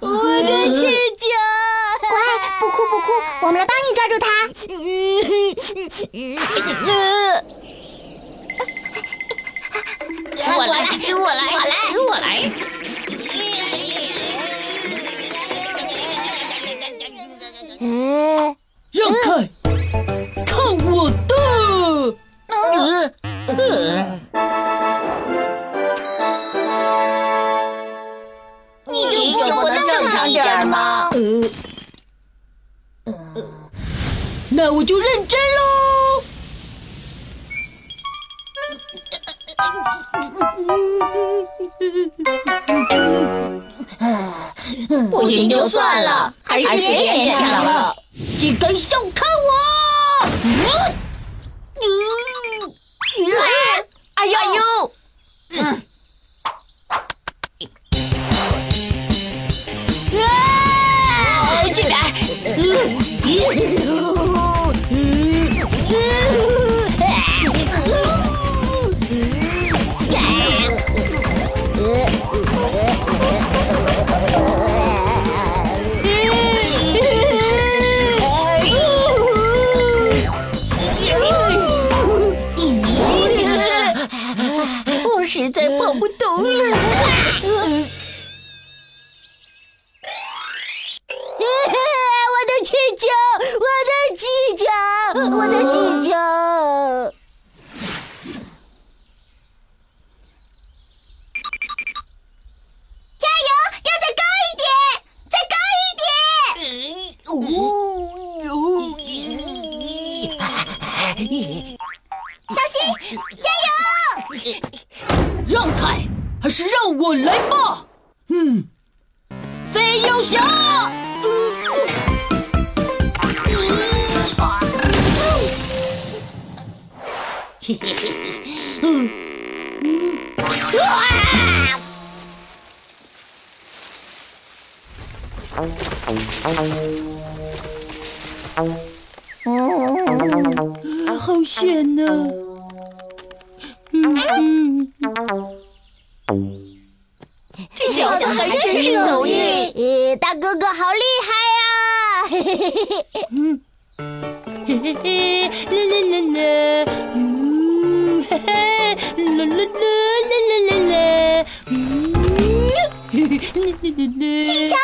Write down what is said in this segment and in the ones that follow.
我的气球！乖，不哭不哭，我们来帮你抓住它。我来，我来，我来，我来。那我就认真喽。不行就算了，还是别勉强了。竟敢小看我！哎呦哎呦！啊！我实在跑不动了。我的气球。加油！要再高一点，再高一点！小心，加油！让开，还是让我来吧。嗯，飞游侠。嘿嘿嘿。好险呐！嗯，这小子还真是有运。呃，大哥哥好厉害呀！嘿嘿嘿嘿嘿。嗯，嘿 嘿嘿，啦啦啦啦，嗯，嘿嘿，啦啦啦啦啦啦啦，嗯，嘿嘿啦啦啦啦。气球，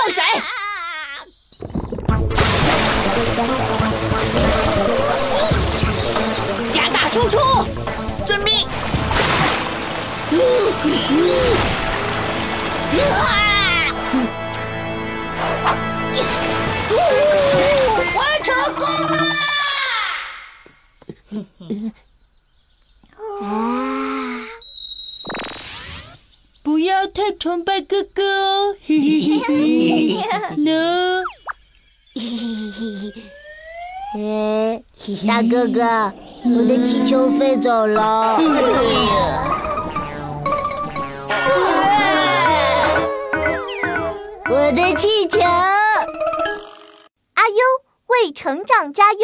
放水。加大输出。遵命。我成功了！崇拜哥哥哦！嘿嘿嘿嘿，no。哎，大哥哥，我的气球飞走了。我的气球。阿优为成长加油。